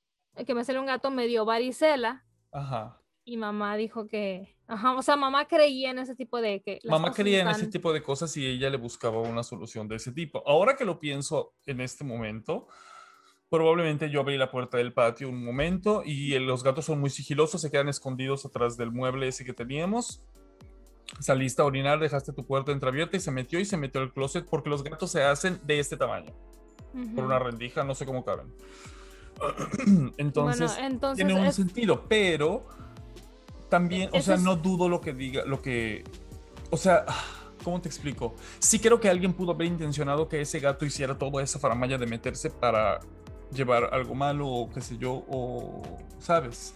Speaker 3: que me salió un gato me dio varicela
Speaker 2: Ajá.
Speaker 3: y mamá dijo que, ajá, o sea, mamá creía en ese tipo de que
Speaker 2: Mamá creía en ese
Speaker 3: están-
Speaker 2: tipo de cosas y ella le buscaba una solución de ese tipo. Ahora que lo pienso en este momento, probablemente yo abrí la puerta del patio un momento y los gatos son muy sigilosos, se quedan escondidos atrás del mueble ese que teníamos. Saliste a orinar, dejaste tu puerta entreabierta y se metió y se metió al closet porque los gatos se hacen de este tamaño, por
Speaker 3: Ujú.
Speaker 2: una rendija, no sé cómo caben. Entonces,
Speaker 3: bueno, entonces
Speaker 2: tiene un
Speaker 3: es-
Speaker 2: sentido, pero también, o
Speaker 3: Eso
Speaker 2: sea,
Speaker 3: es-
Speaker 2: no dudo lo que diga, lo que, o sea, ¿cómo te explico? Sí creo que alguien pudo haber intencionado que ese gato hiciera toda esa faramaya de meterse para llevar algo malo o qué sé yo, o, ¿sabes?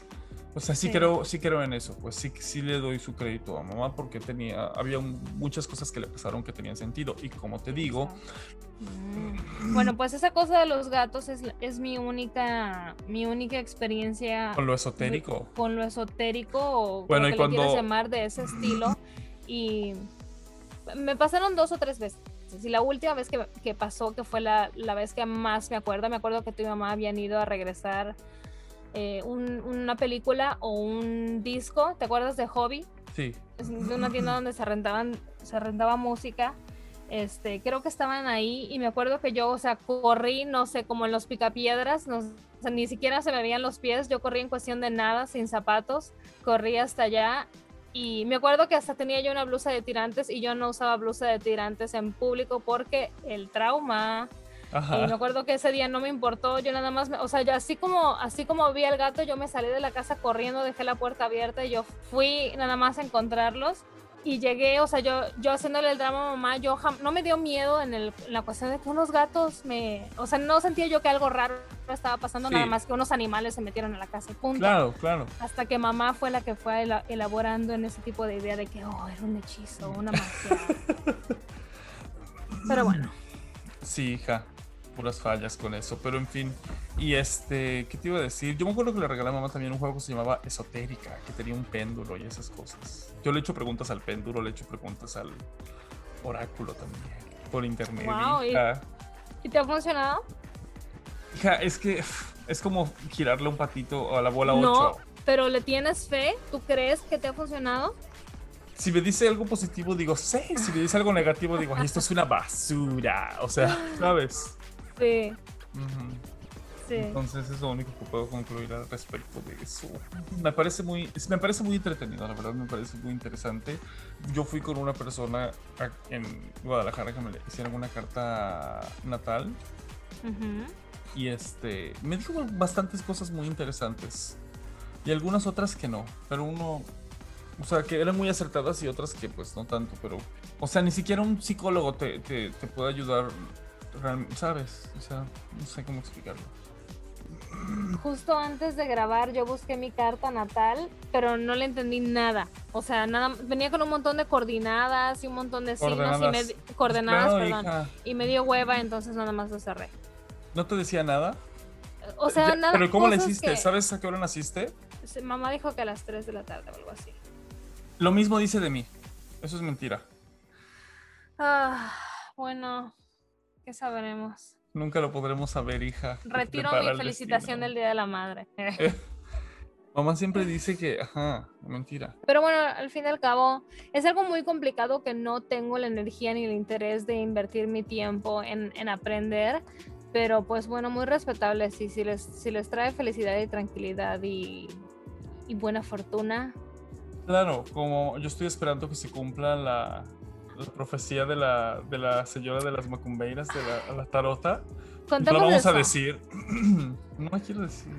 Speaker 2: O sea, sí,
Speaker 3: Sí.
Speaker 2: creo, sí creo en eso, pues sí, sí le doy su crédito a mamá porque tenía, había un- muchas cosas que le pasaron que tenían sentido y como te digo,
Speaker 3: Mm. Bueno, pues esa cosa de los gatos es, es mi única, mi única experiencia
Speaker 2: con lo esotérico.
Speaker 3: con lo esotérico o
Speaker 2: Bueno, y
Speaker 3: que le quieras
Speaker 2: cuando-
Speaker 3: llamar de ese estilo. Y me pasaron dos o tres veces. Y la última vez que, que pasó, que fue la, la vez que más me acuerdo, me acuerdo que tu mamá habían ido a regresar eh, un- una película o un disco, ¿te acuerdas de Hobby?
Speaker 2: Sí.
Speaker 3: De una tienda donde se rentaban, se rentaba música. Este, creo que estaban ahí y me acuerdo que yo, o sea, corrí, no sé, como en los picapiedras, no, o sea, ni siquiera se me veían los pies, yo corrí en cuestión de nada, sin zapatos, corrí hasta allá y me acuerdo que hasta tenía yo una blusa de tirantes y yo no usaba blusa de tirantes en público porque el trauma, y me
Speaker 2: Ajá.
Speaker 3: acuerdo que ese día no me importó, yo nada más, me- o sea, yo así como, así como vi al gato, yo me salí de la casa corriendo, dejé la puerta abierta y yo fui nada más a encontrarlos y llegué, o sea, yo, yo haciéndole el drama a mamá, yo jam- no me dio miedo en, el- en la cuestión de que unos gatos me, o sea, no sentía yo que algo raro estaba pasando,
Speaker 2: Sí.
Speaker 3: nada más que unos animales se metieron a la casa, punto.
Speaker 2: Claro, claro.
Speaker 3: Hasta que mamá fue la que fue ela- elaborando en ese tipo de idea de que, oh, era un hechizo, una magia. Pero bueno.
Speaker 2: Sí, hija, puras fallas con eso, pero en fin. Y este, ¿qué te iba a decir? Yo me acuerdo que le regalé a mamá también un juego que se llamaba Esotérica, que tenía un péndulo y esas cosas. Yo le echo preguntas al péndulo, le echo preguntas al oráculo también, por internet.
Speaker 3: Guau, y-
Speaker 2: hija.
Speaker 3: ¿Y te ha funcionado?
Speaker 2: Hija, es que es como girarle un patito a la bola 8.
Speaker 3: No, pero le tienes fe, ¿tú crees que te ha funcionado?
Speaker 2: Si me dice algo positivo, digo sí. Si me dice algo negativo, digo, esto es una basura. O sea, ¿sabes?
Speaker 3: Sí,
Speaker 2: Ujú.
Speaker 3: sí.
Speaker 2: Entonces es lo único que puedo concluir al respecto de eso. Me parece muy, me parece muy entretenido, la verdad, me parece muy interesante. Yo fui con una persona en Guadalajara que me hicieron una carta natal y este me dijo bastantes cosas muy interesantes y algunas otras que no, pero uno, o sea, que eran muy acertadas y otras que pues no tanto, pero, o sea, ni siquiera un psicólogo te, te, te puede ayudar, ¿sabes? O sea, no sé cómo explicarlo.
Speaker 3: Justo antes de grabar yo busqué mi carta natal, pero no le entendí nada. O sea, nada, venía con un montón de coordinadas y un montón de signos y me,
Speaker 2: Coordenadas. Claro,
Speaker 3: perdón,
Speaker 2: hija.
Speaker 3: y me dio hueva, entonces nada más lo cerré.
Speaker 2: ¿No te decía nada?
Speaker 3: O sea,
Speaker 2: Ya,
Speaker 3: nada.
Speaker 2: Pero ¿cómo le hiciste?
Speaker 3: que-
Speaker 2: ¿Sabes a qué hora naciste?
Speaker 3: Mamá dijo que a las 3 de la tarde o algo así.
Speaker 2: Lo mismo dice de mí. Eso es mentira.
Speaker 3: Ah, bueno, ¿qué sabremos?
Speaker 2: Nunca lo podremos saber, hija. ¿Qué te
Speaker 3: Retiro mi
Speaker 2: el
Speaker 3: felicitación del Día de la Madre.
Speaker 2: Mamá siempre dice que, ajá, mentira.
Speaker 3: Pero bueno, al fin y al cabo, es algo muy complicado que no tengo la energía ni el interés de invertir mi tiempo en, en aprender. Pero pues bueno, muy respetable. Si, si, les, si les trae felicidad y tranquilidad y, y buena fortuna,
Speaker 2: Claro, como yo estoy esperando que se cumpla la, la profecía de la, de la señora de las macumbeiras, de la, la tarota. No
Speaker 3: contemos
Speaker 2: la vamos a decir. no la quiero decir.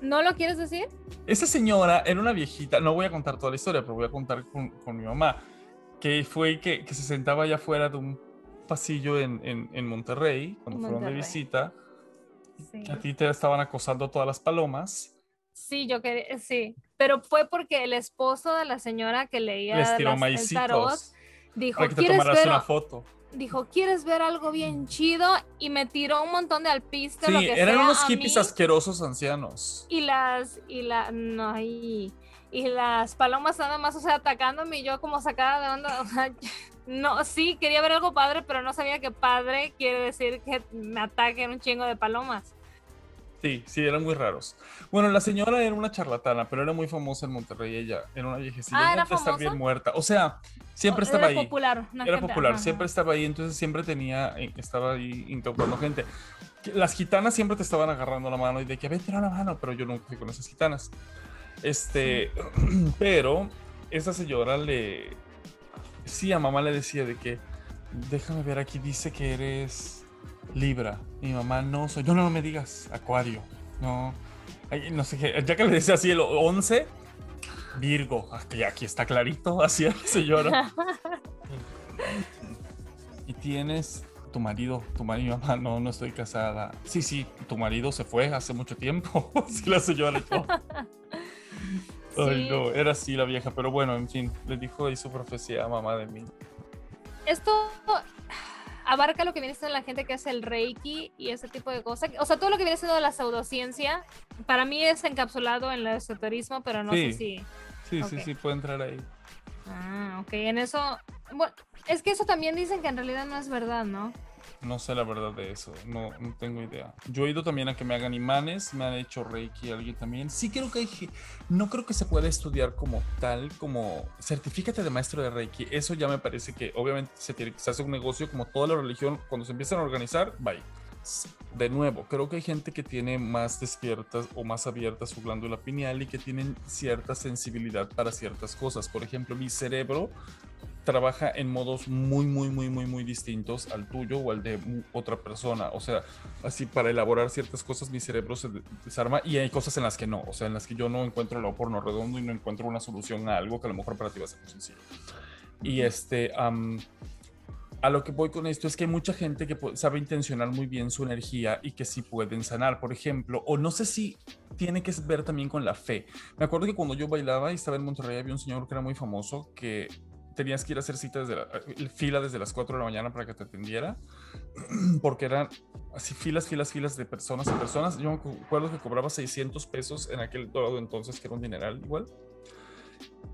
Speaker 3: ¿No lo quieres decir?
Speaker 2: Esa señora era una viejita, no voy a contar toda la historia, pero voy a contar con, con mi mamá, que fue que, que se sentaba allá afuera de un pasillo en, en, en Monterrey, cuando fueron de visita.
Speaker 3: Sí.
Speaker 2: A ti te estaban acosando todas las palomas.
Speaker 3: Sí, yo quería, sí. Pero fue porque el esposo de la señora que leía las- el tarot dijo,
Speaker 2: para que te
Speaker 3: ¿quieres ver,
Speaker 2: una foto.
Speaker 3: dijo, ¿quieres ver algo bien chido? Y me tiró un montón de alpiste, lo
Speaker 2: Sí,
Speaker 3: que
Speaker 2: eran
Speaker 3: sea
Speaker 2: unos hippies asquerosos ancianos.
Speaker 3: y las, y la, no, y, y las palomas nada más, o sea, atacándome y yo como sacada de onda, o sea, no, sí, quería ver algo padre, pero no sabía que padre quiere decir que me ataquen un chingo de palomas.
Speaker 2: Sí, sí, eran muy raros. Bueno, la señora era una charlatana, pero era muy famosa en Monterrey. Ella era una viejecita.
Speaker 3: Ah, ¿era
Speaker 2: estar bien muerta. O sea, siempre
Speaker 3: O-
Speaker 2: estaba
Speaker 3: era
Speaker 2: ahí.
Speaker 3: popular.
Speaker 2: Era
Speaker 3: gente-
Speaker 2: popular,
Speaker 3: ajá,
Speaker 2: siempre estaba ahí, entonces siempre tenía, eh, estaba ahí inculpando gente. Las gitanas siempre te estaban agarrando la mano y de que vete la mano, pero yo nunca fui con esas gitanas. Este, pero esa señora le, sí, a mamá le decía de que, déjame ver, aquí dice que eres Libra. Y mi mamá, no soy, no, no, no me digas, Acuario, no, Ay, no sé qué, ya que le decía así el 11, Virgo, aquí, aquí está clarito, así la señora. Y tienes tu marido, tu marido, mamá, no, no estoy casada. Sí, sí, tu marido se fue hace mucho tiempo. sí, la señora. Ay,
Speaker 3: Sí.
Speaker 2: no, era así la vieja, pero bueno, en fin, le dijo ahí su profecía a mamá de mí.
Speaker 3: Esto abarca lo que viene siendo la gente que hace el reiki y ese tipo de cosas. O sea, todo lo que viene siendo la pseudociencia, para mí es encapsulado en el esoterismo, pero no sé si...
Speaker 2: Sí, sí, sí, puede entrar ahí.
Speaker 3: Ah, ok, en eso... Bueno, es que eso también dicen que en realidad no es verdad, ¿no?
Speaker 2: No sé la verdad de eso, no, no tengo idea. Yo he ido también a que me hagan imanes, me han hecho reiki alguien también. Sí creo que hay, no creo que se pueda estudiar como tal, como certifícate de maestro de reiki. Eso ya me parece que obviamente se, tiene, se hace un negocio como toda la religión, cuando se empiezan a organizar, bye. De nuevo, creo que hay gente que tiene más despiertas o más abierta su glándula pineal y que tienen cierta sensibilidad para ciertas cosas. Por ejemplo, mi cerebro trabaja en modos muy, muy, muy, muy, muy distintos al tuyo o al de otra persona. O sea, así para elaborar ciertas cosas mi cerebro se de- desarma y hay cosas en las que no. O sea, en las que yo no encuentro el porno redondo y no encuentro una solución a algo que a lo mejor para ti va a ser muy sencillo. Y este, am, a lo que voy con esto es que hay mucha gente que sabe intencionar muy bien su energía y que sí pueden sanar, por ejemplo, o no sé si tiene que ver también con la fe. Me acuerdo que cuando yo bailaba y estaba en Monterrey había un señor que era muy famoso que tenías que ir a hacer cita desde la, eh, fila desde las 4 de la mañana para que te atendiera, porque eran así filas, filas, filas de personas y personas. Yo me acuerdo que cobraba 600 pesos en aquel dorado entonces, que era un dineral igual.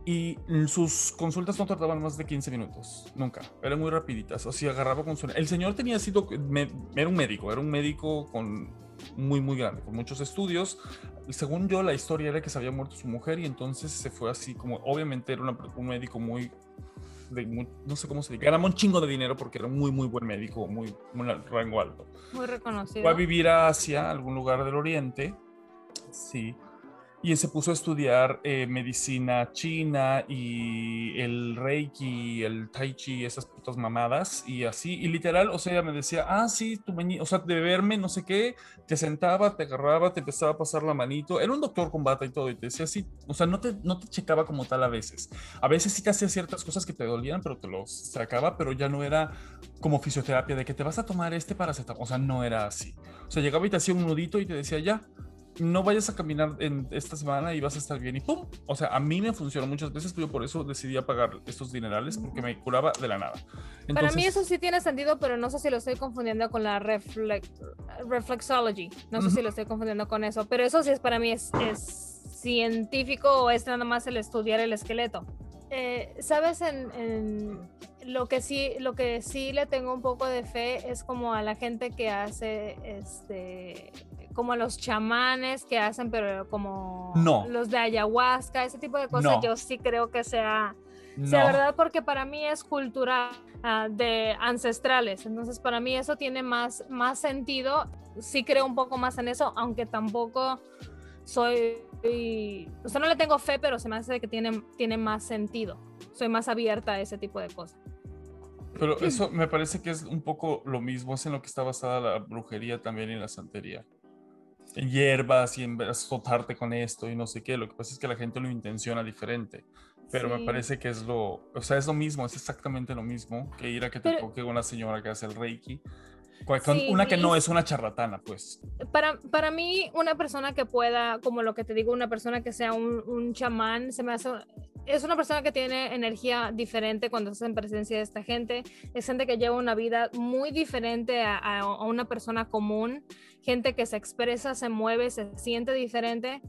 Speaker 2: Y sus consultas no tardaban más de 15 minutos, nunca, eran muy rapiditas, o sea, agarraba con su... El señor tenía sido, me- era un médico, era un médico con muy, muy grande, con muchos estudios. Según yo, la historia era que se había muerto su mujer y entonces se fue así como, obviamente era una- un médico muy, de mu- no sé cómo se dice, ganaba un chingo de dinero porque era un muy, muy buen médico, muy, muy rango alto.
Speaker 3: Muy reconocido.
Speaker 2: Fue a vivir a Asia, algún lugar del Oriente, sí, y se puso a estudiar eh, medicina china y el reiki, el tai chi, esas putas mamadas, y así, y literal, o sea, me decía, ah, sí, tu mañi- o sea, de verme, no sé qué, te sentaba, te agarraba, te empezaba a pasar la manito, era un doctor con bata y todo, y te decía así, o sea, no te, no te checaba como tal a veces, a veces sí te hacía ciertas cosas que te dolían, pero te los sacaba, pero ya no era como fisioterapia, de que te vas a tomar este paracetamol, o sea, no era así. O sea, llegaba y te hacía un nudito y te decía, ya, no vayas a caminar en esta semana y vas a estar bien y ¡pum! O sea, a mí me funcionó muchas veces, pero yo por eso decidí pagar estos dinerales porque me curaba de la nada.
Speaker 3: Para mí eso sí tiene sentido, pero no sé si lo estoy confundiendo con la reflex, reflexology. No sé si lo estoy confundiendo con eso, pero eso sí es para mí es, es científico o es nada más el estudiar el esqueleto. Eh, Sabes, en, en lo que sí, lo que sí le tengo un poco de fe es como a la gente que hace este como los chamanes que hacen, pero como
Speaker 2: No.
Speaker 3: los de ayahuasca, ese tipo de cosas,
Speaker 2: No.
Speaker 3: yo sí creo que sea,
Speaker 2: No.
Speaker 3: sea verdad, porque para mí es cultural ah, de ancestrales. Entonces, para mí eso tiene más, más sentido. Sí creo un poco más en eso, aunque tampoco soy. O sea, no le tengo fe, pero se me hace que tiene, tiene más sentido. Soy más abierta a ese tipo de cosas.
Speaker 2: Pero eso me parece que es un poco lo mismo, es en lo que está basada la brujería también y la santería. En hierbas y en azotarte con esto y no sé qué. Lo que pasa es que la gente lo intenciona diferente. Pero me
Speaker 3: Sí.
Speaker 2: parece que es lo, o sea, es lo mismo, es exactamente lo mismo que ir a que te
Speaker 3: Pero-
Speaker 2: toque una señora que hace el reiki.
Speaker 3: Sí,
Speaker 2: una que no es una charlatana, pues.
Speaker 3: Para, para mí, una persona que pueda, como lo que te digo, una persona que sea un, un chamán, se me hace, es una persona que tiene energía diferente cuando estás en presencia de esta gente. Es gente que lleva una vida muy diferente a, una persona común, gente que se expresa, se mueve, se siente diferente.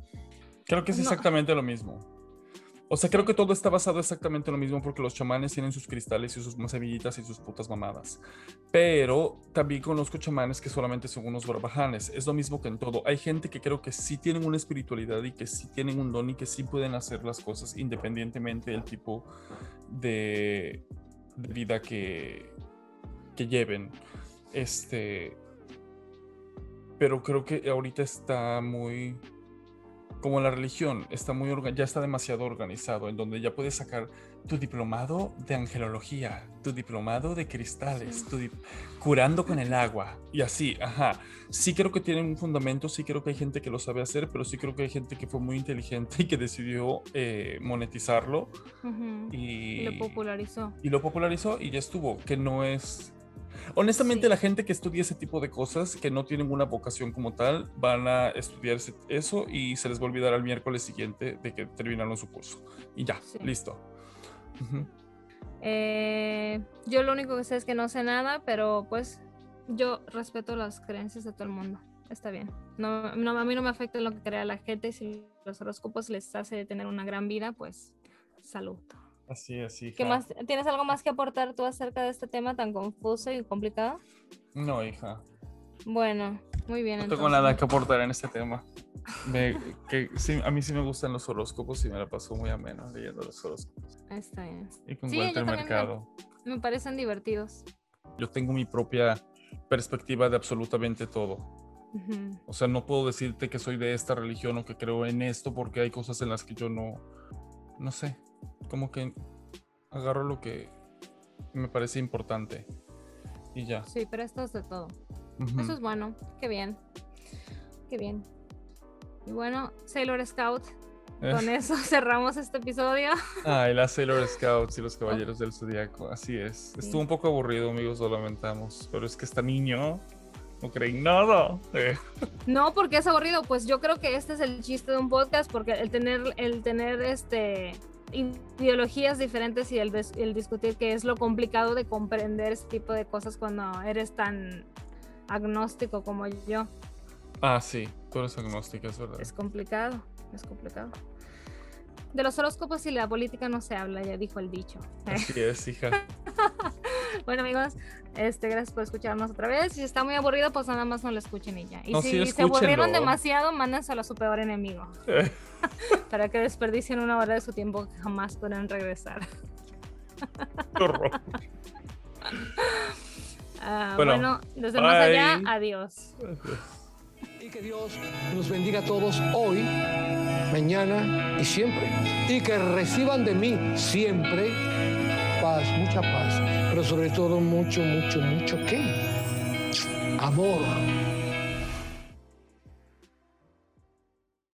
Speaker 2: Creo que es
Speaker 3: No.
Speaker 2: exactamente lo mismo. O sea, creo que todo está basado exactamente en lo mismo porque los chamanes tienen sus cristales y sus semillitas y sus putas mamadas. Pero también conozco chamanes que solamente son unos barbajanes. Es lo mismo que en todo. Hay gente que creo que sí tienen una espiritualidad y que sí tienen un don y que sí pueden hacer las cosas independientemente del tipo de, de vida que, que lleven. Este. Pero creo que ahorita está muy como la religión, está muy ya está demasiado organizado, en donde ya puedes sacar tu diplomado de angelología, tu diplomado de cristales, tu curando con el agua y así, ajá. Sí creo que tienen un fundamento, sí creo que hay gente que lo sabe hacer, pero sí creo que hay gente que fue muy inteligente y que decidió eh, monetizarlo y,
Speaker 3: Y lo popularizó.
Speaker 2: y lo popularizó y ya estuvo, que no es... Honestamente,
Speaker 3: Sí.
Speaker 2: la gente que estudia ese tipo de cosas, que no tienen una vocación como tal, van a estudiar eso y se les va a olvidar al miércoles siguiente de que terminaron su curso. Y ya,
Speaker 3: Sí.
Speaker 2: listo.
Speaker 3: Eh, yo lo único que sé es que no sé nada, pero pues yo respeto las creencias de todo el mundo. Está bien. No, no, a mí no me afecta lo que crea la gente. y Si los horóscopos les hace tener una gran vida, pues salud.
Speaker 2: Así es.
Speaker 3: ¿Qué más? ¿Tienes algo más que aportar tú acerca de este tema tan confuso y complicado?
Speaker 2: No, hija.
Speaker 3: Bueno, muy bien.
Speaker 2: No tengo nada que aportar en este tema. Me- que, sí, a mí sí me gustan los horóscopos y me la paso muy ameno leyendo los horóscopos.
Speaker 3: Está bien.
Speaker 2: Y con
Speaker 3: Sí, me-
Speaker 2: mercado.
Speaker 3: Me parecen divertidos.
Speaker 2: Yo tengo mi propia perspectiva de absolutamente todo. O sea, no puedo decirte que soy de esta religión o que creo en esto porque hay cosas en las que yo no, no sé, como que agarro lo que me parece importante y ya.
Speaker 3: Sí, pero esto es de todo.
Speaker 2: Ujú.
Speaker 3: Eso es bueno, qué bien. Qué bien. Y bueno, Sailor Scout,
Speaker 2: Eh.
Speaker 3: con eso cerramos este episodio.
Speaker 2: Ay, las Sailor Scouts y los Caballeros del Zodiaco, así es.
Speaker 3: Sí.
Speaker 2: Estuvo un poco aburrido, amigos, lo lamentamos, pero es que este niño no cree en nada. Eh,
Speaker 3: No, porque es aburrido, pues yo creo que este es el chiste de un podcast, porque el tener, el tener este ideologías diferentes y el, discutir que es lo complicado de comprender este tipo de cosas cuando eres tan agnóstico como yo.
Speaker 2: Ah, sí, tú eres agnóstica, es verdad.
Speaker 3: Es complicado, es complicado. De los horóscopos y la política no se habla, ya dijo el dicho.
Speaker 2: Así es, hija.
Speaker 3: Bueno amigos, este, gracias por escucharnos otra vez. Si está muy aburrido, pues nada más no lo escuchen y ya. Y
Speaker 2: No,
Speaker 3: si
Speaker 2: sí,
Speaker 3: se aburrieron demasiado, mándenselo a su peor enemigo.
Speaker 2: Eh,
Speaker 3: Para que desperdicien una hora de su tiempo que jamás podrán regresar. Ah,
Speaker 2: Bueno,
Speaker 3: bueno, desde más allá, adiós.
Speaker 1: Y que Dios nos bendiga a todos hoy, mañana y siempre. Y que reciban de mí siempre paz, mucha paz. Pero sobre todo mucho, mucho, mucho qué? Amor.